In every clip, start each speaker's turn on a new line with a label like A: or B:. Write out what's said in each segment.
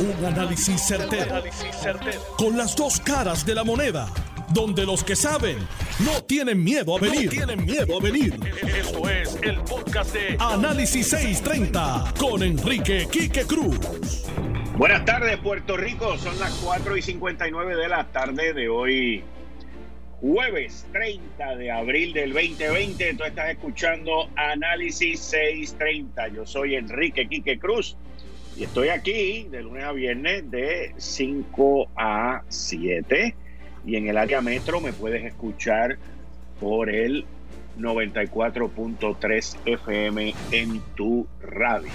A: Un análisis certero, Con las dos caras de la moneda. Donde los que saben no tienen miedo a venir. tienen miedo a venir. Esto es el podcast de Análisis 630 con Enrique Quique Cruz.
B: Buenas tardes, Puerto Rico. Son las 4 y 59 de la tarde de hoy, jueves 30 de abril del 2020. Tú estás escuchando Análisis 630. Yo soy Enrique Quique Cruz y estoy aquí de lunes a viernes de 5 a 7. Y en el área metro me puedes escuchar por el 94.3 FM en tu radio.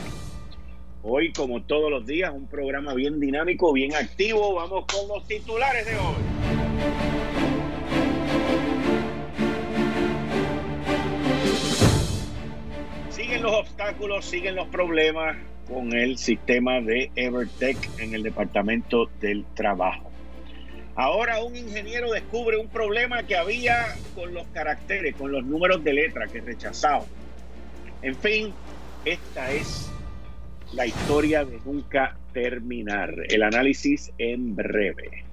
B: Hoy, como todos los días, un programa bien dinámico, bien activo. Vamos con los titulares de hoy. Siguen los obstáculos, siguen los problemas con el sistema de Evertech en el Departamento del Trabajo. Ahora un ingeniero descubre un problema que había con los caracteres, con los números de letra que rechazaba. En fin, esta es la historia de nunca terminar. El análisis en breve.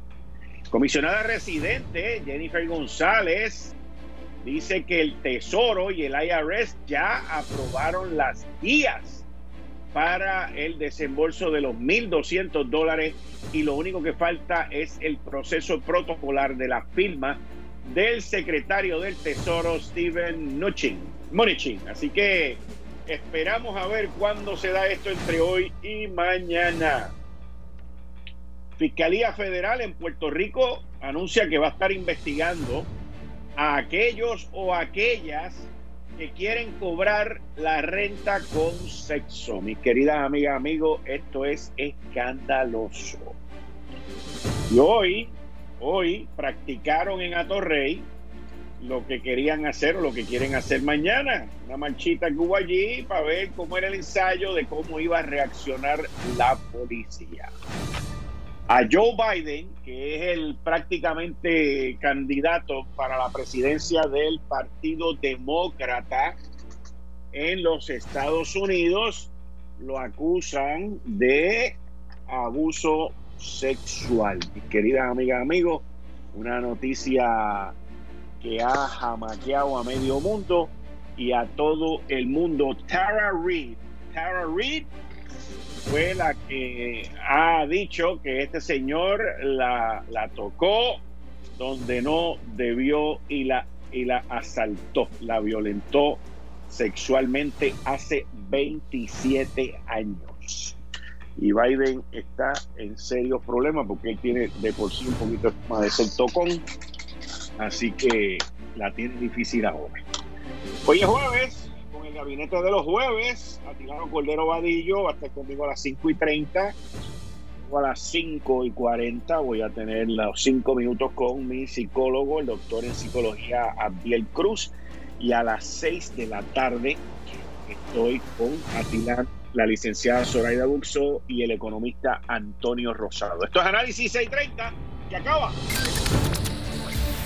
B: Comisionada residente Jennifer González dice que el Tesoro y el IRS ya aprobaron las guías para el desembolso de los 1.200 dólares y lo único que falta es el proceso protocolar de la firma del secretario del Tesoro, Steven Mnuchin. Así que esperamos a ver cuándo se da esto entre hoy y mañana. Fiscalía Federal en Puerto Rico anuncia que va a estar investigando a aquellos o aquellas que quieren cobrar la renta con sexo. Mis queridas amigas, amigos, esto es escandaloso. Y hoy, hoy practicaron en Atorrey lo que querían hacer o lo que quieren hacer mañana. Una marchita que hubo allí para ver cómo era el ensayo de cómo iba a reaccionar la policía a Joe Biden, que es el prácticamente candidato para la presidencia del Partido Demócrata en los Estados Unidos, lo acusan de abuso sexual. Queridas amigas, amigos, una noticia que ha jamaqueado a medio mundo y a todo el mundo. Tara Reid, Tara Reid fue la que ha dicho que este señor la, tocó donde no debió y la, y la asaltó, la violentó sexualmente hace 27 años. Y Biden está en serios problemas porque él tiene de por sí un poquito más de ser tocón, así que la tiene difícil ahora. Hoy es jueves, gabinete de los jueves. Atilano Cordero Vadillo va a estar conmigo a las 5 y 30. A las 5 y 40 voy a tener los 5 minutos con mi psicólogo, el doctor en psicología Abdiel Cruz. Y a las 6 de la tarde estoy con Atilano, la licenciada Zoraida Buxo y el economista Antonio Rosado. Esto es Análisis 630 que acaba.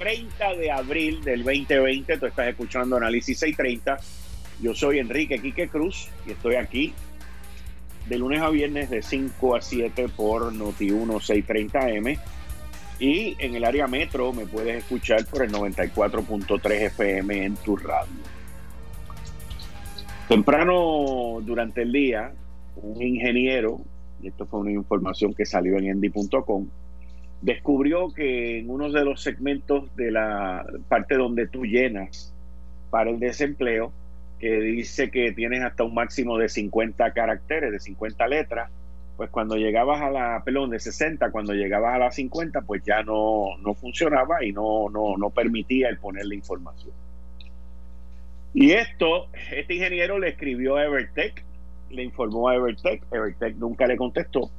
B: 30 de abril del 2020. Tú estás escuchando Análisis 630 yo soy Enrique Quique Cruz y estoy aquí de lunes a viernes de 5 a 7 por Noti1 630M. Y en el área metro me puedes escuchar por el 94.3 FM en tu radio. Temprano durante el día, un ingeniero, y esto fue una información que salió en endy.com, descubrió que en uno de los segmentos de la parte donde tú llenas para el desempleo, que dice que tienes hasta un máximo de 50 caracteres, de 50 letras, pues cuando llegabas a la, pelón de 60, cuando llegabas a la 50, pues ya no, no funcionaba y no, no, no permitía el poner la información. Y esto, este ingeniero le escribió a Evertech, le informó a Evertech, Evertech nunca le contestó.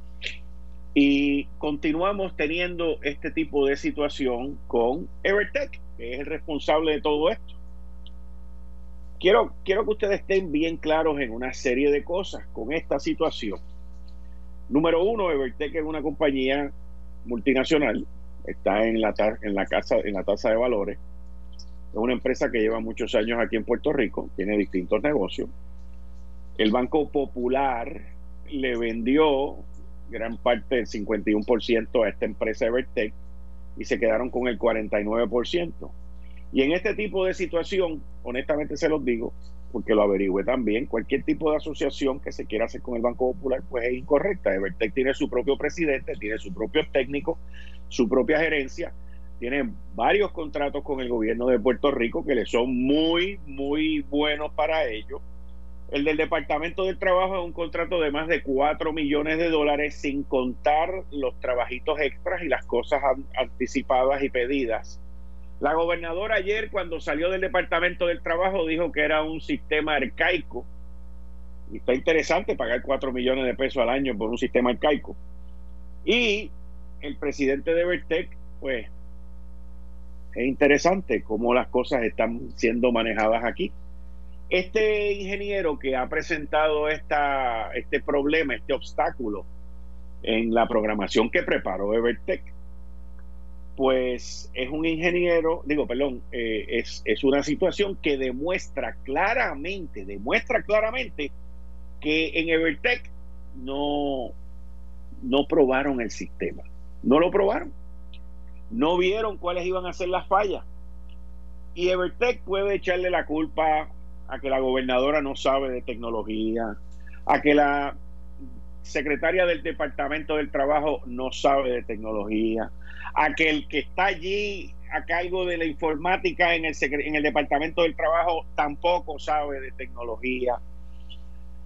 B: Y continuamos teniendo este tipo de situación con Evertech, que es el responsable de todo esto. Quiero, quiero que ustedes estén bien claros en una serie de cosas con esta situación. Número uno, Evertech es una compañía multinacional, está en la, en la, casa, en la tasa de valores es una empresa que lleva muchos años aquí en Puerto Rico, tiene distintos negocios. El Banco Popular le vendió gran parte del 51% a esta empresa Evertech y se quedaron con el 49%. Y en este tipo de situación, honestamente se los digo, porque lo averigüe también, cualquier tipo de asociación que se quiera hacer con el Banco Popular, pues es incorrecta. Evertech tiene su propio presidente, tiene su propio técnico, su propia gerencia, tiene varios contratos con el gobierno de Puerto Rico que le son muy, muy buenos para ellos. El del Departamento del Trabajo es un contrato de más de 4 millones de dólares sin contar los trabajitos extras y las cosas anticipadas y pedidas. La gobernadora ayer cuando salió del Departamento del Trabajo dijo que era un sistema arcaico. Y está interesante pagar 4 millones de pesos al año por un sistema arcaico. Y el presidente de Vertec, pues es interesante cómo las cosas están siendo manejadas aquí. Este ingeniero que ha presentado esta, este problema, este obstáculo en la programación que preparó Evertech, pues es un ingeniero, digo, perdón, eh, es, es una situación que demuestra claramente, demuestra claramente que en Evertech no, no probaron el sistema, no lo probaron no vieron cuáles iban a ser las fallas. Y Evertech puede echarle la culpa a que la gobernadora no sabe de tecnología, a que la secretaria del Departamento del Trabajo no sabe de tecnología, a que el que está allí a cargo de la informática en el, en el Departamento del Trabajo tampoco sabe de tecnología,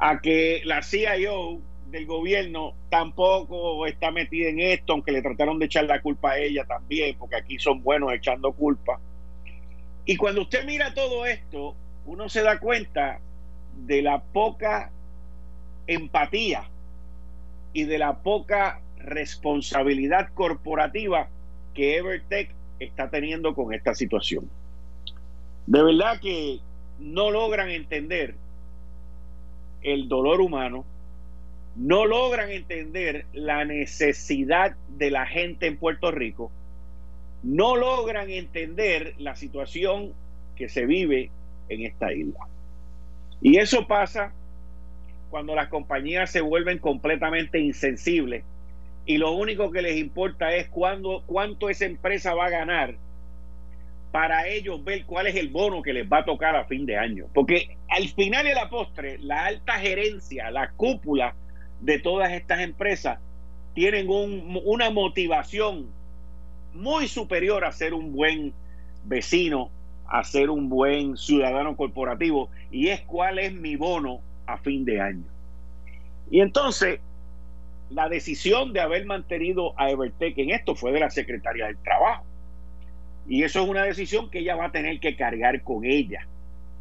B: a que la CIO del gobierno tampoco está metida en esto, aunque le trataron de echar la culpa a ella también, porque aquí son buenos echando culpa. Y cuando usted mira todo esto, uno se da cuenta de la poca empatía y de la poca responsabilidad corporativa que Evertech está teniendo con esta situación. De verdad que no logran entender el dolor humano, no logran entender la necesidad de la gente en Puerto Rico, no logran entender la situación que se vive en esta isla. Y eso pasa cuando las compañías se vuelven completamente insensibles y lo único que les importa es cuánto esa empresa va a ganar para ellos ver cuál es el bono que les va a tocar a fin de año. Porque al final de la postre, la alta gerencia, la cúpula, de todas estas empresas tienen una motivación muy superior a ser un buen vecino, a ser un buen ciudadano corporativo, y es cuál es mi bono a fin de año. Y entonces, la decisión de haber mantenido a Evertech en esto fue de la Secretaría del Trabajo. Y eso es una decisión que ella va a tener que cargar con ella,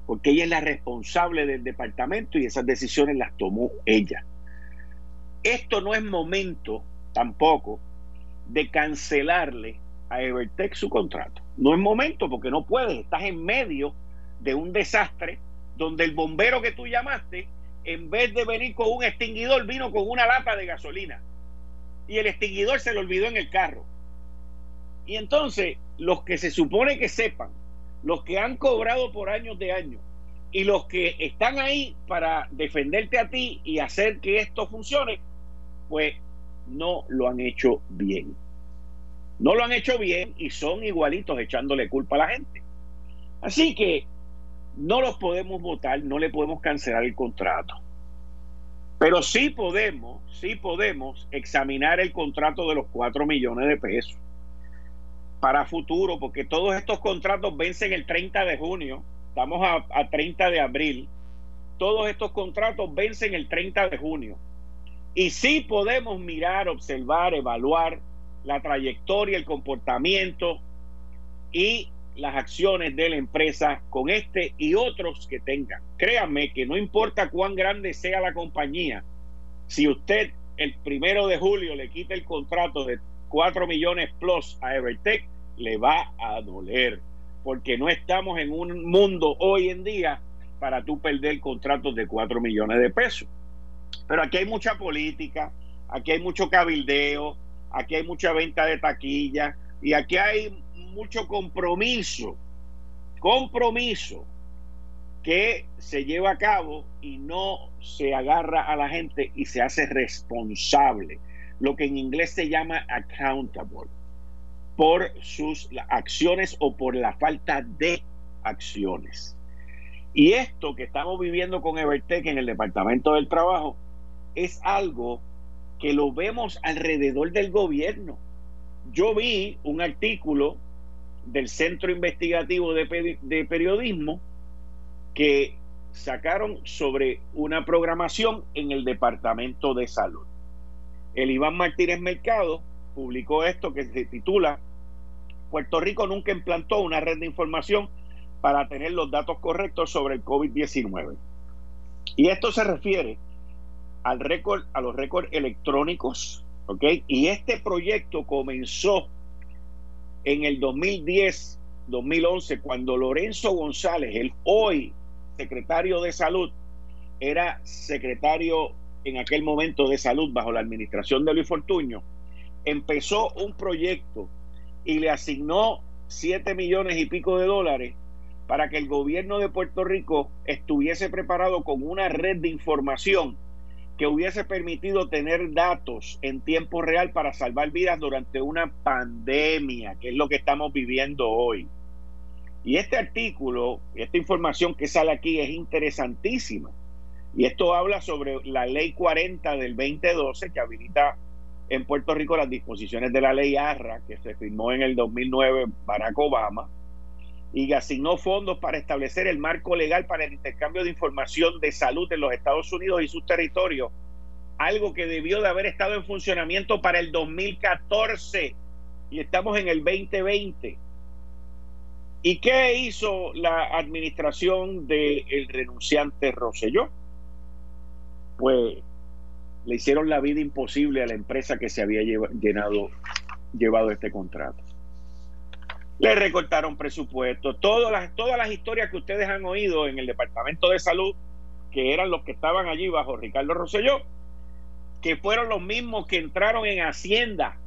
B: porque ella es la responsable del departamento y esas decisiones las tomó ella. Esto no es momento tampoco de cancelarle a Evertech su contrato. No es momento porque no puedes, estás en medio de un desastre donde el bombero que tú llamaste, en vez de venir con un extinguidor, vino con una lata de gasolina. Y el extinguidor se le olvidó en el carro. Y entonces, los que se supone que sepan, los que han cobrado por años de años, y los que están ahí para defenderte a ti y hacer que esto funcione, pues no lo han hecho bien. No lo han hecho bien y son igualitos echándole culpa a la gente. Así que no los podemos votar, no le podemos cancelar el contrato. Pero sí podemos, sí podemos examinar el contrato de los 4 millones de pesos para futuro, porque todos estos contratos vencen el 30 de junio, estamos a, a 30 de abril, todos estos contratos vencen el 30 de junio. Y sí podemos mirar, observar, evaluar la trayectoria, el comportamiento y las acciones de la empresa con este y otros que tengan. Créanme que no importa cuán grande sea la compañía, si usted el primero de julio le quita el contrato de 4 millones plus a Evertech, le va a doler, porque no estamos en un mundo hoy en día para tú perder contratos de 4 millones de pesos. Pero aquí hay mucha política, aquí hay mucho cabildeo, aquí hay mucha venta de taquilla y aquí hay mucho compromiso, compromiso que se lleva a cabo y no se agarra a la gente y se hace responsable, lo que en inglés se llama accountable, por sus acciones o por la falta de acciones. Y esto que estamos viviendo con Evertech en el Departamento del Trabajo es algo que lo vemos alrededor del gobierno. Yo vi un artículo del Centro Investigativo de, Periodismo que sacaron sobre una programación en el Departamento de Salud. El Iván Martínez Mercado publicó esto que se titula Puerto Rico nunca implantó una red de información para tener los datos correctos sobre el COVID-19. Y esto se refiere al récord, a los récords electrónicos, ¿ok? Y este proyecto comenzó en el 2010, 2011, cuando Lorenzo González, el hoy secretario de salud, era secretario en aquel momento de salud bajo la administración de Luis Fortuño, empezó un proyecto y le asignó 7 millones y pico de dólares para que el gobierno de Puerto Rico estuviese preparado con una red de información que hubiese permitido tener datos en tiempo real para salvar vidas durante una pandemia, que es lo que estamos viviendo hoy. Y este artículo, esta información que sale aquí es interesantísima. Y esto habla sobre la ley 40 del 2012 que habilita en Puerto Rico las disposiciones de la ley ARRA que se firmó en el 2009 Barack Obama y asignó fondos para establecer el marco legal para el intercambio de información de salud en los Estados Unidos y sus territorios, algo que debió de haber estado en funcionamiento para el 2014 y estamos en el 2020. ¿Y qué hizo la administración del renunciante Rosselló? Pues le hicieron la vida imposible a la empresa que se había llenado, llevado este contrato. Le recortaron presupuesto, todas las, todas las historias que ustedes han oído en el Departamento de Salud, que eran los que estaban allí bajo Ricardo Rosselló, que fueron los mismos que entraron en Hacienda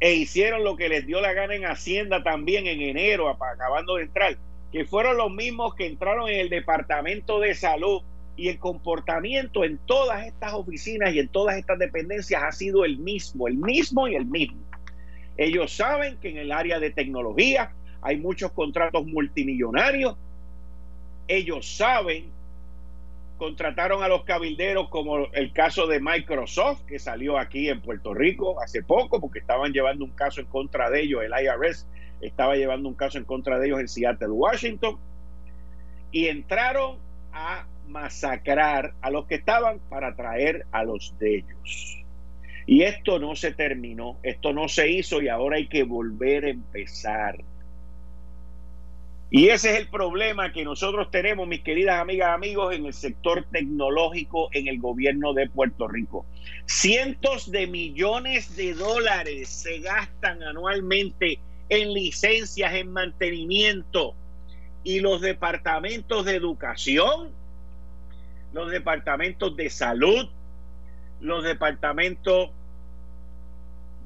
B: e hicieron lo que les dio la gana en Hacienda también en enero, acabando de entrar, que fueron los mismos que entraron en el Departamento de Salud y el comportamiento en todas estas oficinas y en todas estas dependencias ha sido el mismo, el mismo y el mismo. Ellos saben que en el área de tecnología hay muchos contratos multimillonarios. Ellos saben contrataron a los cabilderos como el caso de Microsoft, que salió aquí en Puerto Rico hace poco, porque estaban llevando un caso en contra de ellos, el IRS estaba llevando un caso en contra de ellos en Seattle, Washington, y entraron a masacrar a los que estaban para traer a los de ellos. Y esto no se terminó, esto no se hizo y ahora hay que volver a empezar. Y ese es el problema que nosotros tenemos, mis queridas amigas, amigos, en el sector tecnológico en el gobierno de Puerto Rico. Cientos de millones de dólares se gastan anualmente en licencias, en mantenimiento. Y los departamentos de educación, los departamentos de salud, los departamentos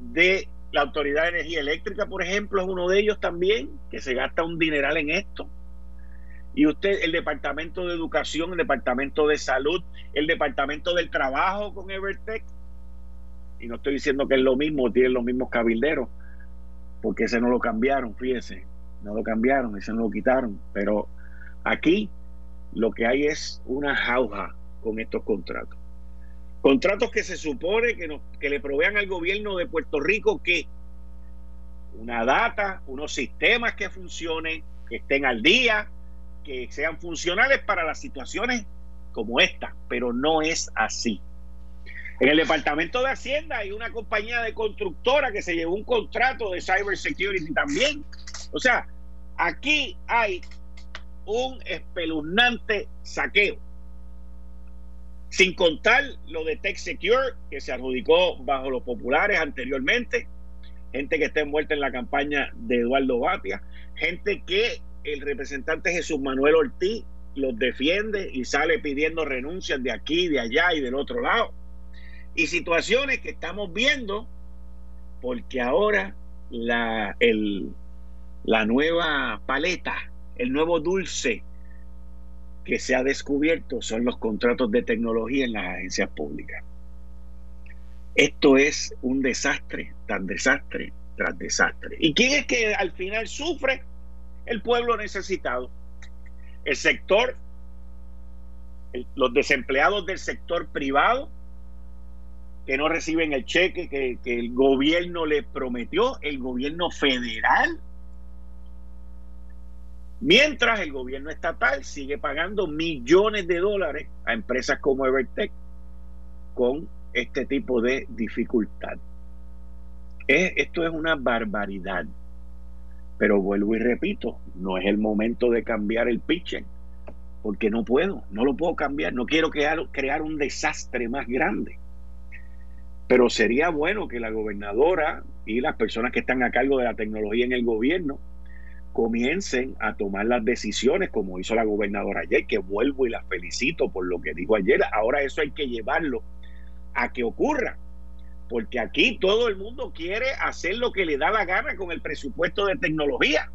B: de la Autoridad de Energía Eléctrica, por ejemplo, es uno de ellos también, que se gasta un dineral en esto. Y usted, el Departamento de Educación, el Departamento de Salud, el Departamento del Trabajo con Evertech, y no estoy diciendo que es lo mismo, tienen los mismos cabilderos, porque ese no lo cambiaron, fíjense, no lo cambiaron, ese no lo quitaron, pero aquí lo que hay es una jauja con estos contratos. Contratos que se supone que, que le provean al gobierno de Puerto Rico que una data, unos sistemas que funcionen, que estén al día, que sean funcionales para las situaciones como esta, pero no es así. En el Departamento de Hacienda hay una compañía de constructora que se llevó un contrato de cybersecurity también. O sea, aquí hay un espeluznante saqueo. Sin contar lo de Tech Secure, que se adjudicó bajo los populares anteriormente, gente que está envuelta en la campaña de Eduardo Batia, gente que el representante Jesús Manuel Ortiz los defiende y sale pidiendo renuncias de aquí, de allá y del otro lado. Y situaciones que estamos viendo porque ahora la, el, la nueva paleta, el nuevo dulce que se ha descubierto son los contratos de tecnología en las agencias públicas. Esto es un desastre, tan desastre tras desastre. ¿Y quién es que al final sufre? El pueblo necesitado. El sector, los desempleados del sector privado, que no reciben el cheque que, el gobierno les prometió, el gobierno federal, mientras el gobierno estatal sigue pagando millones de dólares a empresas como Evertech con este tipo de dificultad. esto es una barbaridad. Pero vuelvo y repito, no es el momento de cambiar el pitching, porque no puedo, no lo puedo cambiar, no quiero crear un desastre más grande. Pero sería bueno que la gobernadora y las personas que están a cargo de la tecnología en el gobierno comiencen a tomar las decisiones como hizo la gobernadora ayer, que vuelvo y la felicito por lo que dijo ayer. Ahora eso hay que llevarlo a que ocurra, porque aquí todo el mundo quiere hacer lo que le da la gana con el presupuesto de tecnología.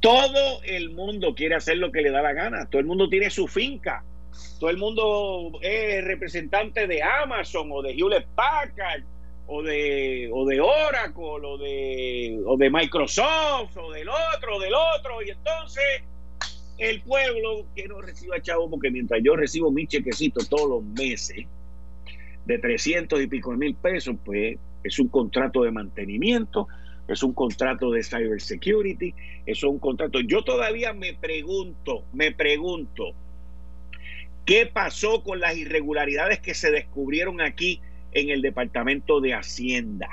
B: Todo el mundo quiere hacer lo que le da la gana, todo el mundo tiene su finca, todo el mundo es representante de Amazon o de Hewlett Packard o de, o de Oracle o de, o de Microsoft o del otro, o del otro. Y entonces el pueblo que no reciba chavo, porque mientras yo recibo mi chequecito todos los meses de 300 y pico mil pesos, pues es un contrato de mantenimiento, es un contrato de cybersecurity, es un contrato. Yo todavía me pregunto, me pregunto, ¿Qué pasó con las irregularidades que se descubrieron aquí en el Departamento de Hacienda?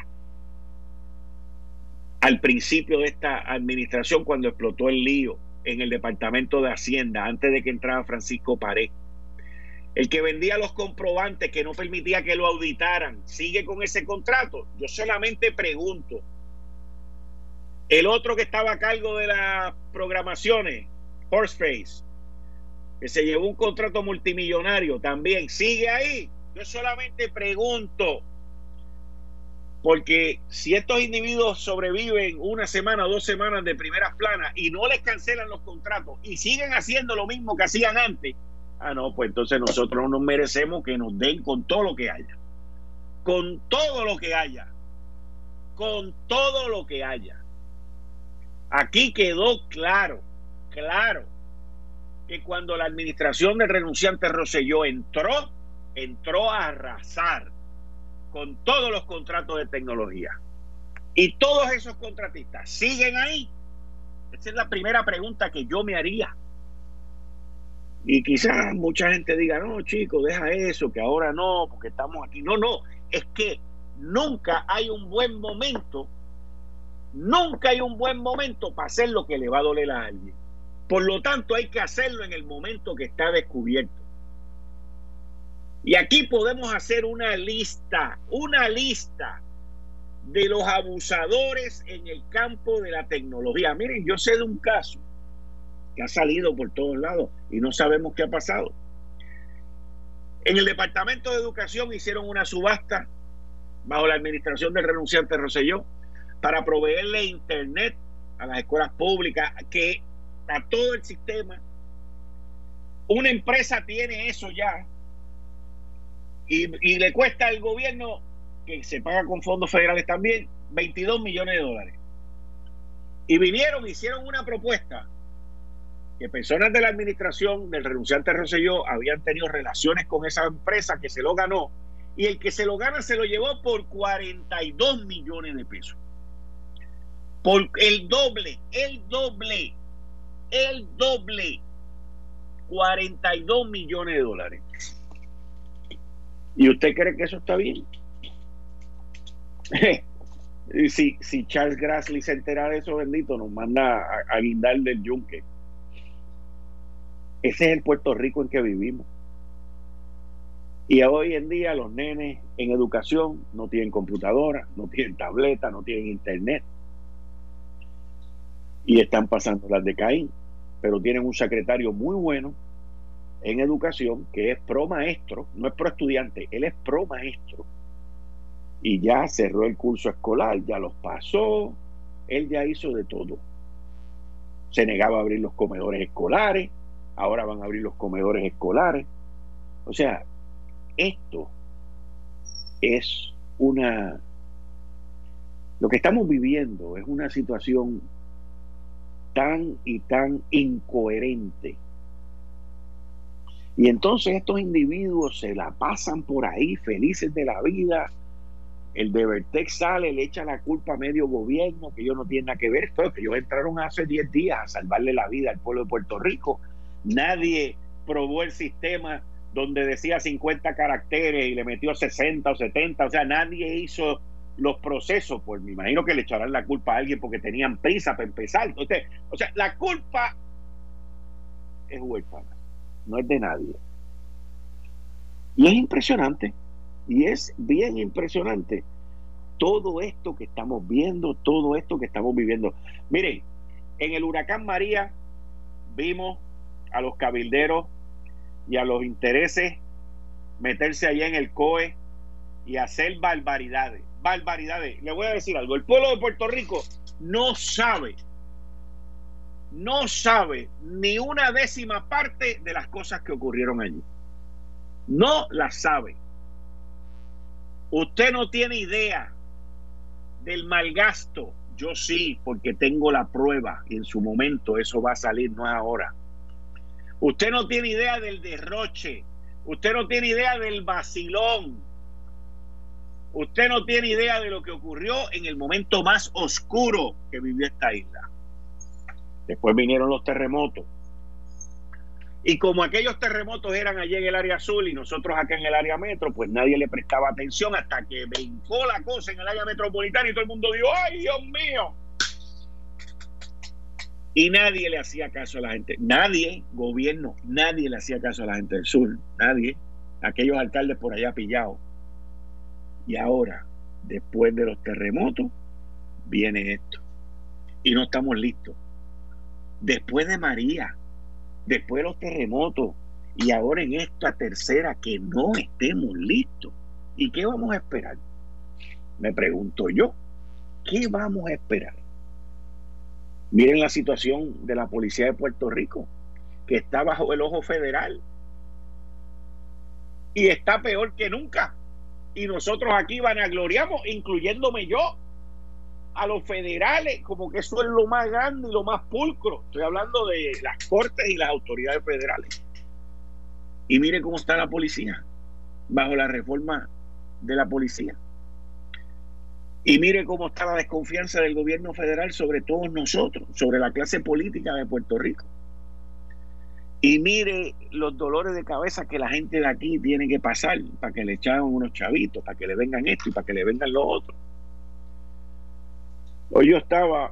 B: Al principio de esta administración, cuando explotó el lío en el Departamento de Hacienda, antes de que entrara Francisco Pared. El que vendía los comprobantes, que no permitía que lo auditaran, ¿sigue con ese contrato? Yo solamente pregunto. El otro que estaba a cargo de las programaciones, Horseface, que se llevó un contrato multimillonario también, sigue ahí. Yo solamente pregunto, porque si estos individuos sobreviven una semana o dos semanas de primeras planas y no les cancelan los contratos y siguen haciendo lo mismo que hacían antes, ah, no, pues entonces nosotros no nos merecemos que nos den con todo lo que haya. Con todo lo que haya. Con todo lo que haya. Aquí quedó claro, claro, que cuando la administración del renunciante Roselló entró, entró a arrasar con todos los contratos de tecnología. Y todos esos contratistas siguen ahí. Esa es la primera pregunta que yo me haría. Y quizás mucha gente diga, no, chico, deja eso, que ahora no, porque estamos aquí. No, no, es que nunca hay un buen momento, nunca hay un buen momento para hacer lo que le va a doler a alguien. Por lo tanto, hay que hacerlo en el momento que está descubierto. Y aquí podemos hacer una lista, una lista de los abusadores en el campo de la tecnología. Miren, yo sé de un caso que ha salido por todos lados y no sabemos qué ha pasado. En el Departamento de Educación hicieron una subasta bajo la administración del renunciante Roselló para proveerle internet a las escuelas públicas que a todo el sistema. Una empresa tiene eso ya y, le cuesta al gobierno, que se paga con fondos federales también, 22 millones de dólares. Y vinieron, hicieron una propuesta que personas de la administración del renunciante Rosselló habían tenido relaciones con esa empresa que se lo ganó y el que se lo gana se lo llevó por 42 millones de pesos. Por el doble, el doble el doble, 42 millones de dólares. ¿Y usted cree que eso está bien? si, si Charles Grassley se entera de eso, bendito, nos manda a, guindar del yunque. Ese es el Puerto Rico en que vivimos. Y hoy en día los nenes en educación no tienen computadora, no tienen tableta, no tienen internet. Y están pasando las de Caín. Pero tienen un secretario muy bueno en educación que es pro maestro, no es pro estudiante, él es pro maestro. Y ya cerró el curso escolar, ya los pasó, él ya hizo de todo. Se negaba a abrir los comedores escolares, ahora van a abrir los comedores escolares. O sea, esto es una... Lo que estamos viviendo es una situación tan y tan incoherente. Y entonces estos individuos se la pasan por ahí felices de la vida. El de Vertex sale, le echa la culpa a medio gobierno, que ellos no tienen nada que ver. Esto que ellos entraron hace 10 días a salvarle la vida al pueblo de Puerto Rico. Nadie probó el sistema donde decía 50 caracteres y le metió 60 o 70. O sea, nadie hizo los procesos. Pues me imagino que le echarán la culpa a alguien porque tenían prisa para empezar. O sea, la culpa es huérfana, no es de nadie. Y es impresionante, y es bien impresionante todo esto que estamos viendo, todo esto que estamos viviendo. Miren, en el huracán María vimos a los cabilderos y a los intereses meterse allá en el COE y hacer barbaridades. Barbaridades. Le voy a decir algo. El pueblo de Puerto Rico no sabe, no sabe ni una décima parte de las cosas que ocurrieron allí. No las sabe. Usted no tiene idea del malgasto. Yo sí, porque tengo la prueba y en su momento eso va a salir, no ahora. Usted no tiene idea del derroche. Usted no tiene idea del vacilón. Usted no tiene idea de lo que ocurrió en el momento más oscuro que vivió esta isla. Después vinieron los terremotos. Y como aquellos terremotos eran allí en el área azul y nosotros acá en el área metro, pues nadie le prestaba atención hasta que brincó la cosa en el área metropolitana y todo el mundo dijo, ¡ay, Dios mío! Y nadie le hacía caso a la gente. Nadie, gobierno, nadie le hacía caso a la gente del sur. Nadie. Aquellos alcaldes por allá pillados. Y ahora, después de los terremotos, viene esto. Y no estamos listos. Después de María, después de los terremotos, y ahora en esta tercera que no estemos listos. ¿Y qué vamos a esperar? Me pregunto yo, ¿qué vamos a esperar? Miren la situación de la policía de Puerto Rico, que está bajo el ojo federal. Y está peor que nunca. Y nosotros aquí van a gloriamos, incluyéndome yo, a los federales, como que eso es lo más grande y lo más pulcro. Estoy hablando de las cortes y las autoridades federales. Y mire cómo está la policía, bajo la reforma de la policía. Y mire cómo está la desconfianza del gobierno federal sobre todos nosotros, sobre la clase política de Puerto Rico. Y mire los dolores de cabeza que la gente de aquí tiene que pasar para que le echaran unos chavitos, para que le vengan esto y para que le vengan lo otro. Hoy yo estaba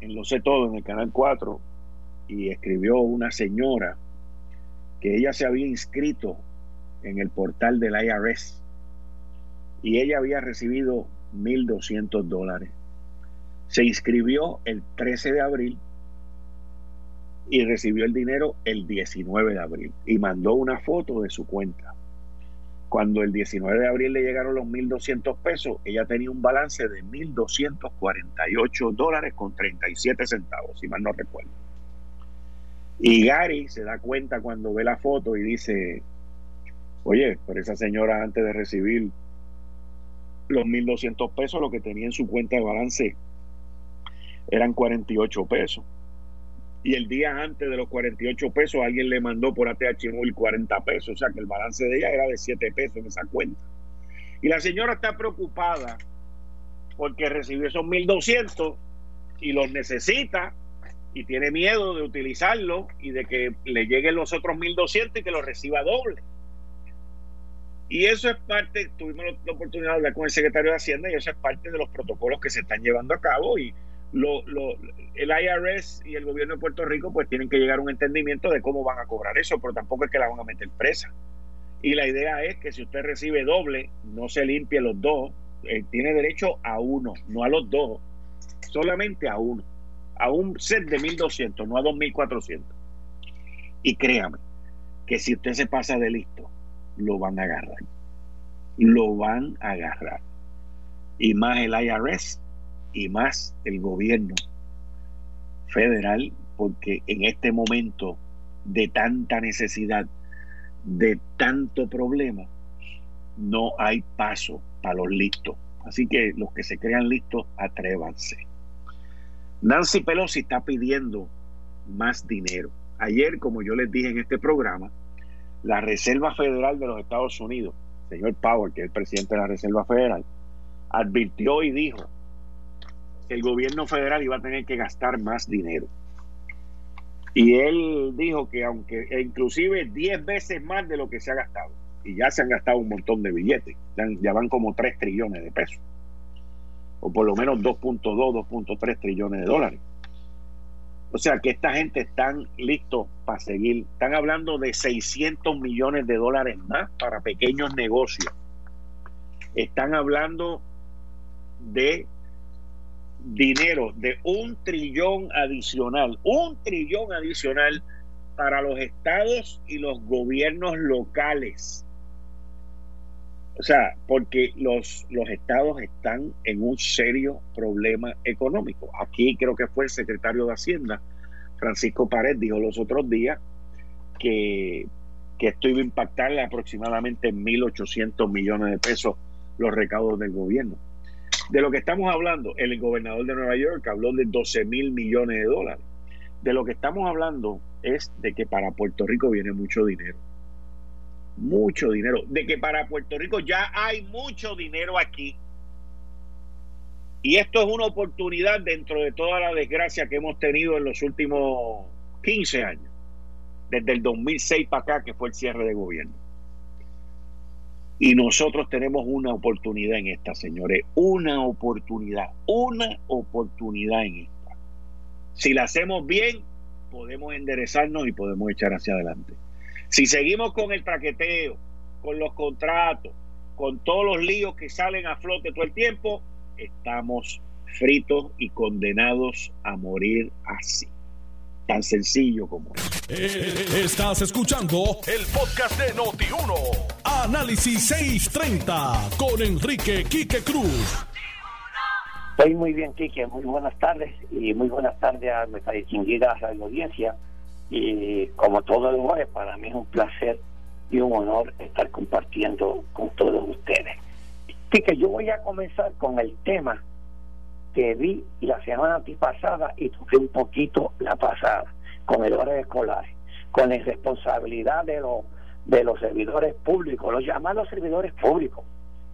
B: en Lo sé todo, en el Canal 4, y escribió una señora que ella se había inscrito en el portal del IRS y ella había recibido 1.200 dólares. Se inscribió el 13 de abril y recibió el dinero el 19 de abril y mandó una foto de su cuenta. Cuando el 19 de abril le llegaron los 1.200 pesos, ella tenía un balance de 1.248 dólares con 37 centavos, si mal no recuerdo. Y Gary se da cuenta cuando ve la foto y dice, oye, pero esa señora antes de recibir los 1.200 pesos, lo que tenía en su cuenta de balance eran 48 pesos. Y el día antes de los 48 pesos alguien le mandó por ATH Móvil 40 pesos, o sea que el balance de ella era de 7 pesos en esa cuenta. Y la señora está preocupada porque recibió esos 1.200 y los necesita y tiene miedo de utilizarlo y de que le lleguen los otros 1.200 y que lo reciba doble. Y eso es parte, tuvimos la oportunidad de hablar con el secretario de Hacienda y eso es parte de los protocolos que se están llevando a cabo y lo, el IRS y el gobierno de Puerto Rico pues tienen que llegar a un entendimiento de cómo van a cobrar eso, pero tampoco es que la van a meter presa. Y la idea es que si usted recibe doble, no se limpie los dos, eh, tiene derecho a uno, no a los dos, solamente a uno, a un set de 1.200, no a 2.400. Y créame, que si usted se pasa de listo, lo van a agarrar. Lo van a agarrar. Y más el IRS y más el gobierno federal, porque en este momento de tanta necesidad, de tanto problema, no hay paso para los listos. Así que los que se crean listos, atrévanse. Nancy Pelosi está pidiendo más dinero. Ayer, como yo les dije en este programa, la Reserva Federal de los Estados Unidos, señor Powell, que es el presidente de la Reserva Federal, advirtió y dijo el gobierno federal iba a tener que gastar más dinero. Y él dijo que aunque e inclusive 10 veces más de lo que se ha gastado, y ya se han gastado un montón de billetes, ya, ya van como 3 trillones de pesos, o por lo menos 2.2, 2.3 trillones de dólares. O sea que esta gente están listos para seguir. Están hablando de 600 millones de dólares más para pequeños negocios. Están hablando de dinero de un trillón adicional, un trillón adicional para los estados y los gobiernos locales. O sea, porque los, los estados están en un serio problema económico. Aquí creo que fue el secretario de Hacienda, Francisco Pared, dijo los otros días que, que esto iba a impactarle aproximadamente en 1.800 millones de pesos los recaudos del gobierno. De lo que estamos hablando, el gobernador de Nueva York habló de 12 mil millones de dólares. De lo que estamos hablando es de que para Puerto Rico viene mucho dinero mucho dinero, de que para Puerto Rico ya hay mucho dinero aquí. Y esto es una oportunidad dentro de toda la desgracia que hemos tenido en los últimos 15 años, desde el 2006 para acá, que fue el cierre de gobierno. Y nosotros tenemos una oportunidad en esta, señores, una oportunidad, una oportunidad en esta. Si la hacemos bien, podemos enderezarnos y podemos echar hacia adelante. Si seguimos con el traqueteo, con los contratos, con todos los líos que salen a flote todo el tiempo, estamos fritos y condenados a morir así. Tan sencillo como.
A: Eh, estás escuchando el podcast de Noti1. Análisis 630 con Enrique Quique Cruz.
C: Estoy muy bien, Quique. Muy buenas tardes y muy buenas tardes a nuestra distinguida audiencia y como todo el jueves, para mí es un placer y un honor estar compartiendo con todos ustedes. Así que yo voy a comenzar con el tema que vi la semana pasada y toqué un poquito la pasada, con el horario escolar, con la responsabilidad de los de los servidores públicos, los llamados servidores públicos,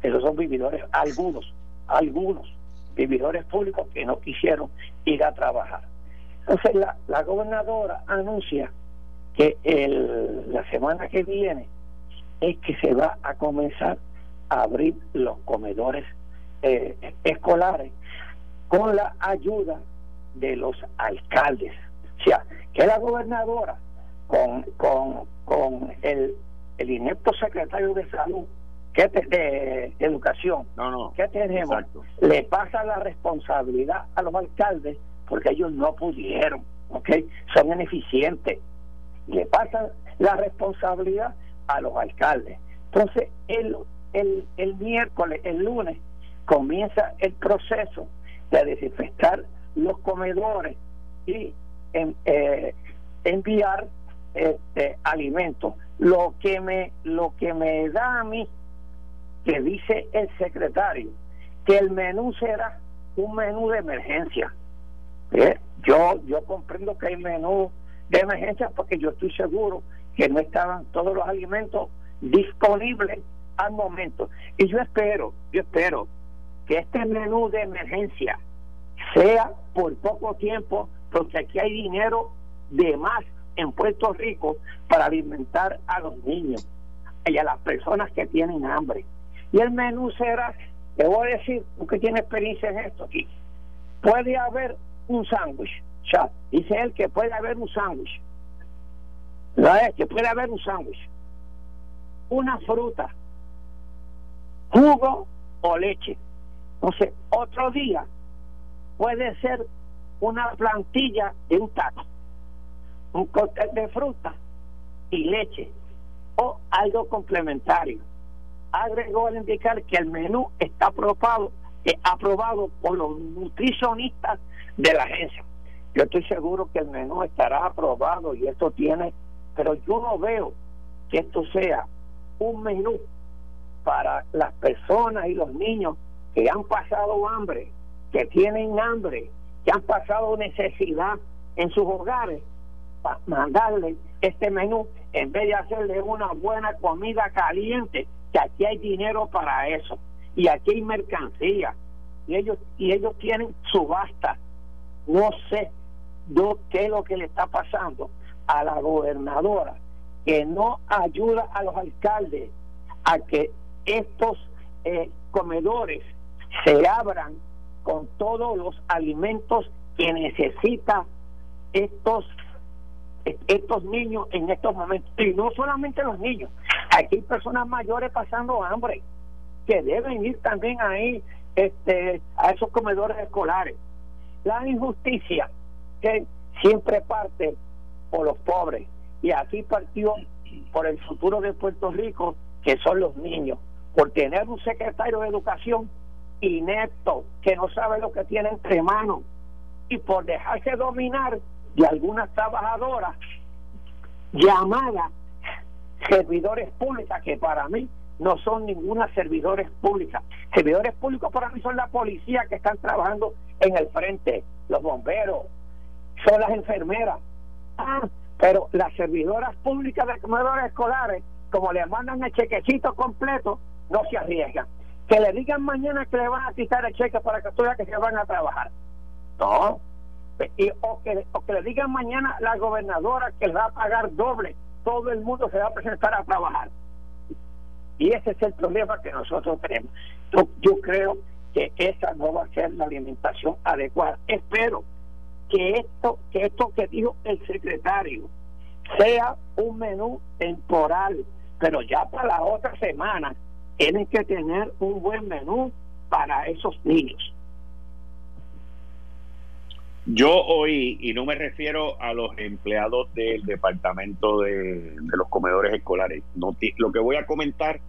C: esos son vividores, algunos, algunos vividores públicos que no quisieron ir a trabajar. Entonces la, la gobernadora anuncia que el, la semana que viene es que se va a comenzar a abrir los comedores eh, escolares con la ayuda de los alcaldes. O sea, que la gobernadora con, con, con el, el inepto secretario de salud que de, educación
B: no, no,
C: que tenemos le pasa la responsabilidad a los alcaldes porque ellos no pudieron, ¿ok? Son ineficientes. Le pasan la responsabilidad a los alcaldes. Entonces, el, el, el miércoles, el lunes, comienza el proceso de desinfectar los comedores y eh, enviar este, alimentos. Lo que me lo que me da a mí que dice el secretario que el menú será un menú de emergencia eh, yo, yo comprendo que hay menú de emergencia porque yo estoy seguro que no estaban todos los alimentos disponibles al momento. Y yo espero, yo espero que este menú de emergencia sea por poco tiempo, porque aquí hay dinero de más en Puerto Rico para alimentar a los niños, y a las personas que tienen hambre. Y el menú será, te voy a decir, tú que tienes experiencia en esto aquí, puede haber un sándwich, chat, dice él que puede haber un sándwich, ¿no es? Que puede haber un sándwich, una fruta, jugo o leche. Entonces, otro día puede ser una plantilla de un taco, un cóctel de fruta y leche o algo complementario. Agregó al indicar que el menú está aprobado, eh, aprobado por los nutricionistas de la agencia. Yo estoy seguro que el menú estará aprobado y esto tiene, pero yo no veo que esto sea un menú para las personas y los niños que han pasado hambre, que tienen hambre, que han pasado necesidad en sus hogares, para mandarle este menú en vez de hacerle una buena comida caliente, que aquí hay dinero para eso y aquí hay mercancía y ellos y ellos tienen subasta. No sé yo qué es lo que le está pasando a la gobernadora que no ayuda a los alcaldes a que estos eh, comedores se abran con todos los alimentos que necesitan estos estos niños en estos momentos. Y no solamente los niños aquí hay personas mayores pasando hambre que deben ir también ahí este a esos comedores escolares. La injusticia que siempre parte por los pobres. Y aquí partió por el futuro de Puerto Rico que son los niños. Por tener un secretario de educación inepto que no sabe lo que tiene entre manos y por dejarse dominar de algunas trabajadoras llamadas servidores públicas que para mí no son ninguna servidores públicas. Servidores públicos para mí son la policía que están trabajando en el frente, los bomberos, son las enfermeras. Ah, pero las servidoras públicas de comedores escolares, como le mandan el chequecito completo, no se arriesgan. Que le digan mañana que le van a quitar el cheque para que que se van a trabajar. No, y, o, que, o que le digan mañana la gobernadora que le va a pagar doble, todo el mundo se va a presentar a trabajar. Y ese es el problema que nosotros tenemos. Yo, yo creo que esa no va a ser la alimentación adecuada. Espero que esto, que esto que dijo el secretario sea un menú temporal, pero ya para la otra semana tienen que tener un buen menú para esos niños.
B: Yo oí, y no me refiero a los empleados del departamento de, los comedores escolares, lo que voy a comentar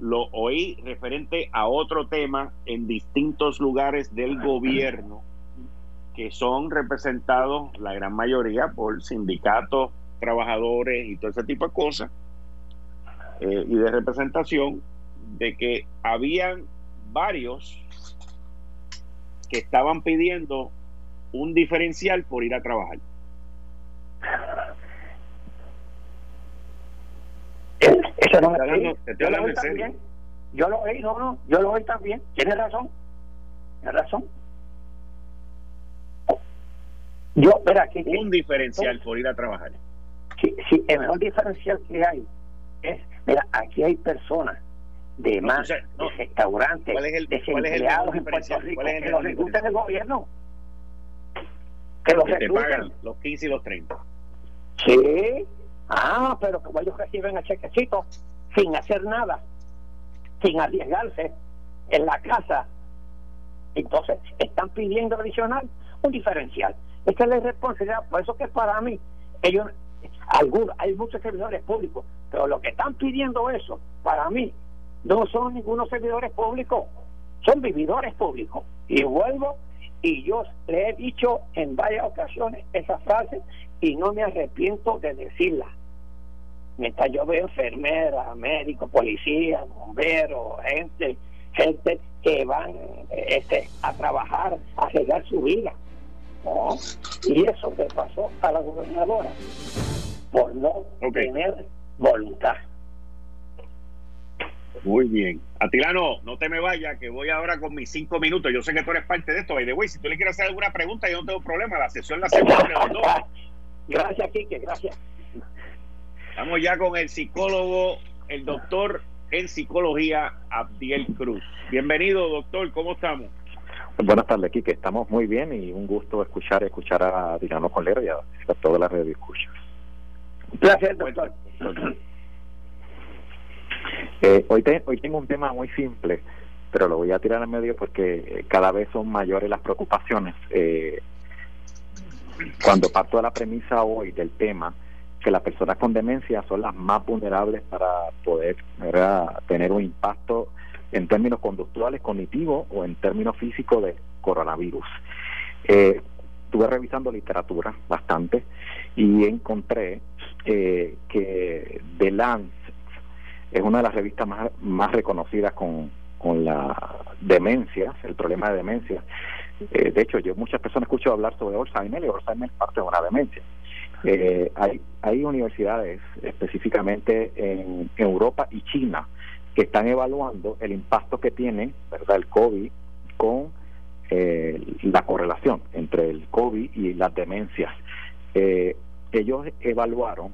B: lo oí referente a otro tema en distintos lugares del gobierno que son representados la gran mayoría por sindicatos, trabajadores y todo ese tipo de cosas, eh, y de representación de que habían varios que estaban pidiendo un diferencial por ir a trabajar.
C: Eso no me te estoy hablando en serio. Yo lo oí, no, no, yo lo oí también. Tienes razón. Tienes razón. Yo, espera, aquí.
B: Un diferencial por ir a trabajar.
C: Sí, sí, el mejor diferencial que hay es, mira, aquí hay personas de más, de restaurantes, ¿cuál es el, desempleados en Puerto Rico, ¿cuál es el que los reclutan el gobierno
B: que los te pagan los 15 y los 30.
C: Sí, ah, pero como ellos reciben el chequecito sin hacer nada, sin arriesgarse en la casa, entonces están pidiendo adicional un diferencial. Esta es la responsabilidad, por eso que para mí, ellos, algunos, hay muchos servidores públicos, pero los que están pidiendo eso, para mí, no son ningunos servidores públicos, son vividores públicos. Y vuelvo y yo le he dicho en varias ocasiones esa frase y no me arrepiento de decirla. Mientras yo veo enfermeras, médicos, policías, bomberos, gente, gente que van este, a trabajar, a arreglar su vida. Y eso le pasó a la gobernadora por no tener voluntad.
B: Muy bien. Atilano, no te me vayas, que voy ahora con mis cinco minutos. Yo sé que tú eres parte de esto. By the si tú le quieres hacer alguna pregunta, yo no tengo problema. La sesión la hacemos
C: Gracias, Quique, gracias.
B: Estamos ya con el psicólogo el doctor en psicología Abdiel Cruz. Bienvenido, doctor, ¿cómo estamos?
D: Buenas tardes, Kike. Estamos muy bien y un gusto escuchar escuchar a Tirano Colero y a, toda la red de
B: Un placer, doctor.
D: Eh, hoy, hoy tengo un tema muy simple, pero lo voy a tirar en medio porque cada vez son mayores las preocupaciones. Eh, cuando parto de la premisa hoy del tema, que las personas con demencia son las más vulnerables para poder tener un impacto en términos conductuales, cognitivos o en términos físicos de coronavirus. Eh, estuve revisando literatura bastante y encontré eh, que The es una de las revistas más, más reconocidas con, con la demencia, el problema de demencia. Eh, de hecho, yo muchas personas escucho hablar sobre Alzheimer y Alzheimer es parte de una demencia. Eh, hay, hay universidades específicamente en Europa y China que están evaluando el impacto que tiene verdad el COVID con eh, la correlación entre el COVID y las demencias. Eh, ellos evaluaron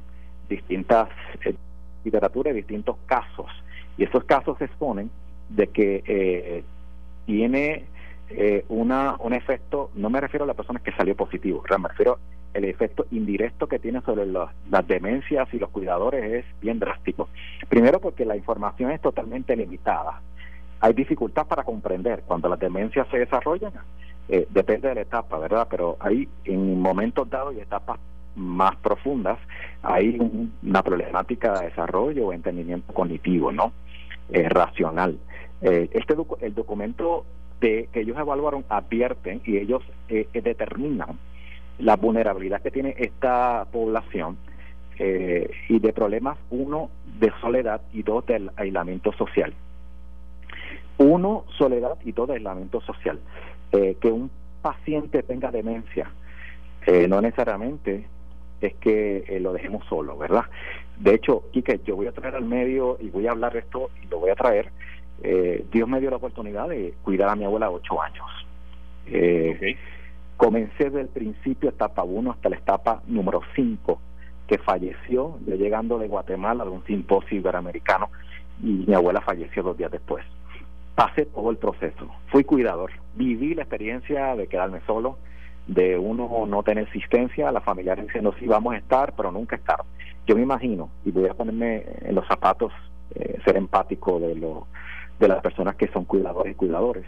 D: distintas eh, literaturas y distintos casos y esos casos exponen de que tiene una un efecto, no me refiero a la persona que salió positivo, me refiero el efecto indirecto que tiene sobre las demencias y los cuidadores es bien drástico. Primero porque la información es totalmente limitada. Hay dificultad para comprender cuando las demencias se desarrollan, eh, depende de la etapa, ¿verdad? Pero hay en momentos dados y etapas más profundas, hay una problemática de desarrollo o entendimiento cognitivo, ¿no? Eh, racional. Eh, este el documento de, que ellos evaluaron advierten y ellos determinan la vulnerabilidad que tiene esta población eh, y de problemas, uno, de soledad y dos, del aislamiento social. Uno, soledad y dos, de aislamiento social. Eh, que un paciente tenga demencia eh, no necesariamente es que lo dejemos solo, ¿verdad? De hecho, Quique, yo voy a traer al medio y voy a hablar de esto y lo voy a traer. Dios me dio la oportunidad de cuidar a mi abuela ocho años. Comencé desde el principio, etapa 1 hasta la etapa número 5, que falleció, yo llegando de Guatemala de un simposio iberoamericano y mi abuela falleció dos días después. Pasé todo el proceso, fui cuidador, viví la experiencia de quedarme solo, de uno no tener existencia, la familiares diciendo sí vamos a estar, pero nunca estar. Yo me imagino, y voy a ponerme en los zapatos, eh, ser empático de, lo, de las personas que son cuidadores y cuidadores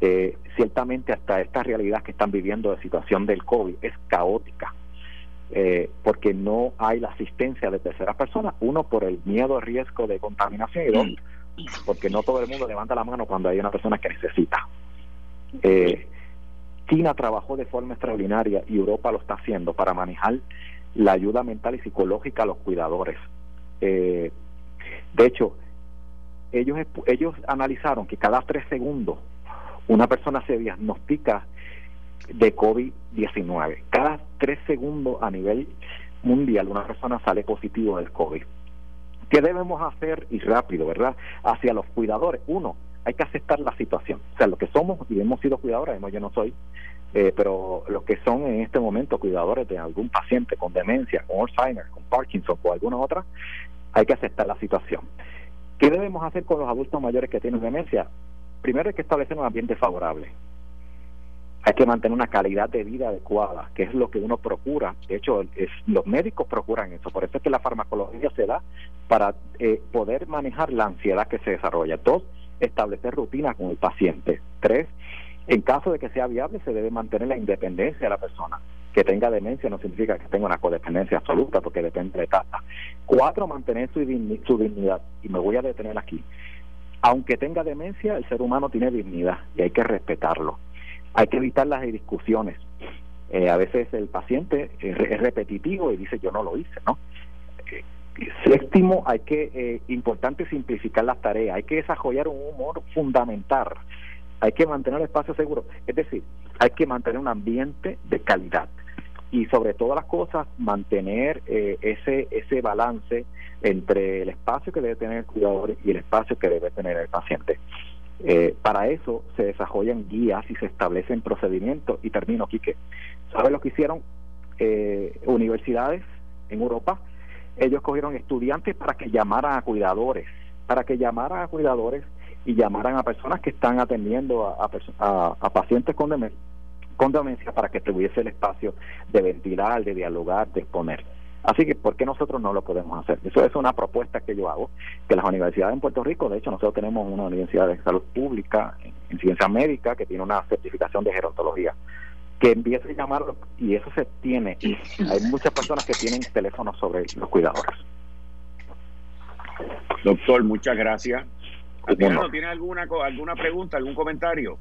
D: eh, ciertamente hasta esta realidad que están viviendo de situación del COVID es caótica, eh, porque no hay la asistencia de terceras personas, uno por el miedo al riesgo de contaminación y dos, porque no todo el mundo levanta la mano cuando hay una persona que necesita. Eh, China trabajó de forma extraordinaria y Europa lo está haciendo para manejar la ayuda mental y psicológica a los cuidadores. de hecho, ellos, ellos analizaron que cada tres segundos una persona se diagnostica de COVID-19. Cada tres segundos a nivel mundial una persona sale positivo del COVID. ¿Qué debemos hacer? Y rápido, ¿verdad? Hacia los cuidadores. Uno, hay que aceptar la situación. O sea, lo que somos y hemos sido cuidadores, yo no soy, eh, pero los que son en este momento cuidadores de algún paciente con demencia, con Alzheimer, con Parkinson o alguna otra, hay que aceptar la situación. ¿Qué debemos hacer con los adultos mayores que tienen demencia? primero hay que establecer un ambiente favorable. Hay que mantener una calidad de vida adecuada, que es lo que uno procura. De hecho, es, los médicos procuran eso. Por eso es que la farmacología se da para eh, poder manejar la ansiedad que se desarrolla. Dos, establecer rutinas con el paciente. Tres, en caso de que sea viable, se debe mantener la independencia de la persona. Que tenga demencia no significa que tenga una codependencia absoluta, porque depende de etapa. Cuatro, mantener su, su dignidad. Y me voy a detener aquí aunque tenga demencia, el ser humano tiene dignidad y hay que respetarlo. Hay que evitar las discusiones. Eh, a veces el paciente es, repetitivo y dice yo no lo hice, ¿no? Eh, séptimo, hay que, eh, importante simplificar las tareas, hay que desarrollar un humor fundamental, hay que mantener el espacio seguro, es decir, hay que mantener un ambiente de calidad y sobre todas las cosas mantener ese ese balance entre el espacio que debe tener el cuidador y el espacio que debe tener el paciente. Eh, para eso se desarrollan guías y se establecen procedimientos. Y termino, Quique. ¿Sabes lo que hicieron eh, universidades en Europa? Ellos cogieron estudiantes para que llamaran a cuidadores, para que llamaran a cuidadores y llamaran a personas que están atendiendo a, pacientes con demencia, con demencia para que tuviese el espacio de ventilar, de dialogar, de exponer. Así que, ¿por qué nosotros no lo podemos hacer? Eso es una propuesta que yo hago, que las universidades en Puerto Rico, de hecho, nosotros tenemos una universidad de salud pública en, ciencia médica que tiene una certificación de gerontología, que empiece a llamarlo, y eso se tiene. Hay muchas personas que tienen teléfonos sobre los cuidadores.
B: Doctor, muchas gracias. ¿tiene alguna, alguna pregunta, algún comentario?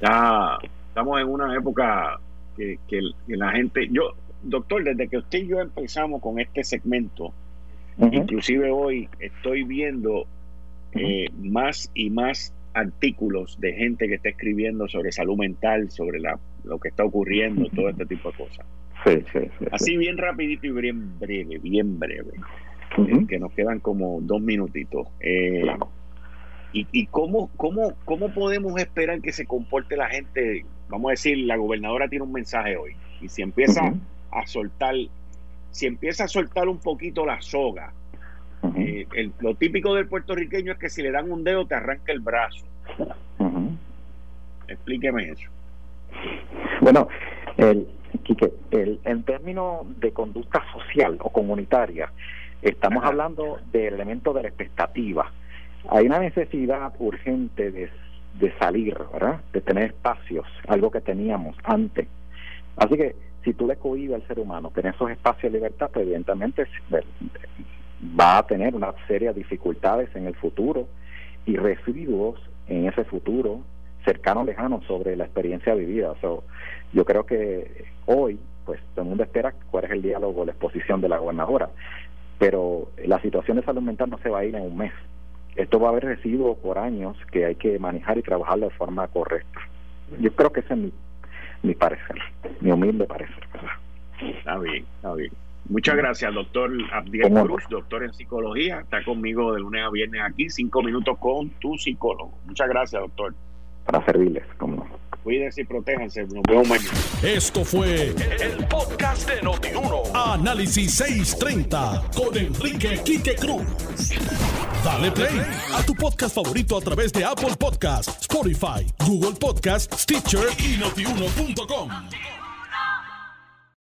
B: Ya estamos en una época que, la gente, yo, doctor, desde que usted y yo empezamos con este segmento, inclusive hoy estoy viendo eh, más y más artículos de gente que está escribiendo sobre salud mental, sobre la, lo que está ocurriendo, todo este tipo de cosas.
D: Sí, sí,
B: Así bien rapidito y bien breve, bien breve, que nos quedan como dos minutitos. Eh, ¿Y, y cómo, cómo, cómo podemos esperar que se comporte la gente? Vamos a decir, la gobernadora tiene un mensaje hoy y si empieza a soltar, si empieza a soltar un poquito la soga, eh, lo típico del puertorriqueño es que si le dan un dedo te arranca el brazo. Explíqueme eso.
D: Bueno, el, el, en términos de conducta social o comunitaria, estamos hablando del elemento de la expectativa hay una necesidad urgente de, salir, ¿verdad? De tener espacios, algo que teníamos antes. Así que si tú le cohibes al ser humano tener esos espacios de libertad, pues evidentemente va a tener una serie de dificultades en el futuro y residuos en ese futuro cercano o lejano sobre la experiencia vivida. yo creo que hoy, pues todo el mundo espera cuál es el diálogo, la exposición de la gobernadora, pero la situación de salud mental no se va a ir en un mes esto va a haber residuos por años que hay que manejar y trabajarlo de forma correcta. Yo creo que ese es mi, mi parecer, mi humilde parecer.
B: Está bien, está bien. Muchas gracias, doctor Abdiel Cruz, doctor en psicología. Está conmigo de lunes a viernes aquí, cinco minutos con tu psicólogo. Muchas gracias, doctor.
D: Para servirles, como no.
B: Cuídense y protéjanse. Nos vemos mañana.
A: Esto fue el, podcast de Notiuno. Análisis 630 con Enrique Quique Cruz. Dale play a tu podcast favorito a través de Apple Podcasts, Spotify, Google Podcasts, Stitcher y notiuno.com.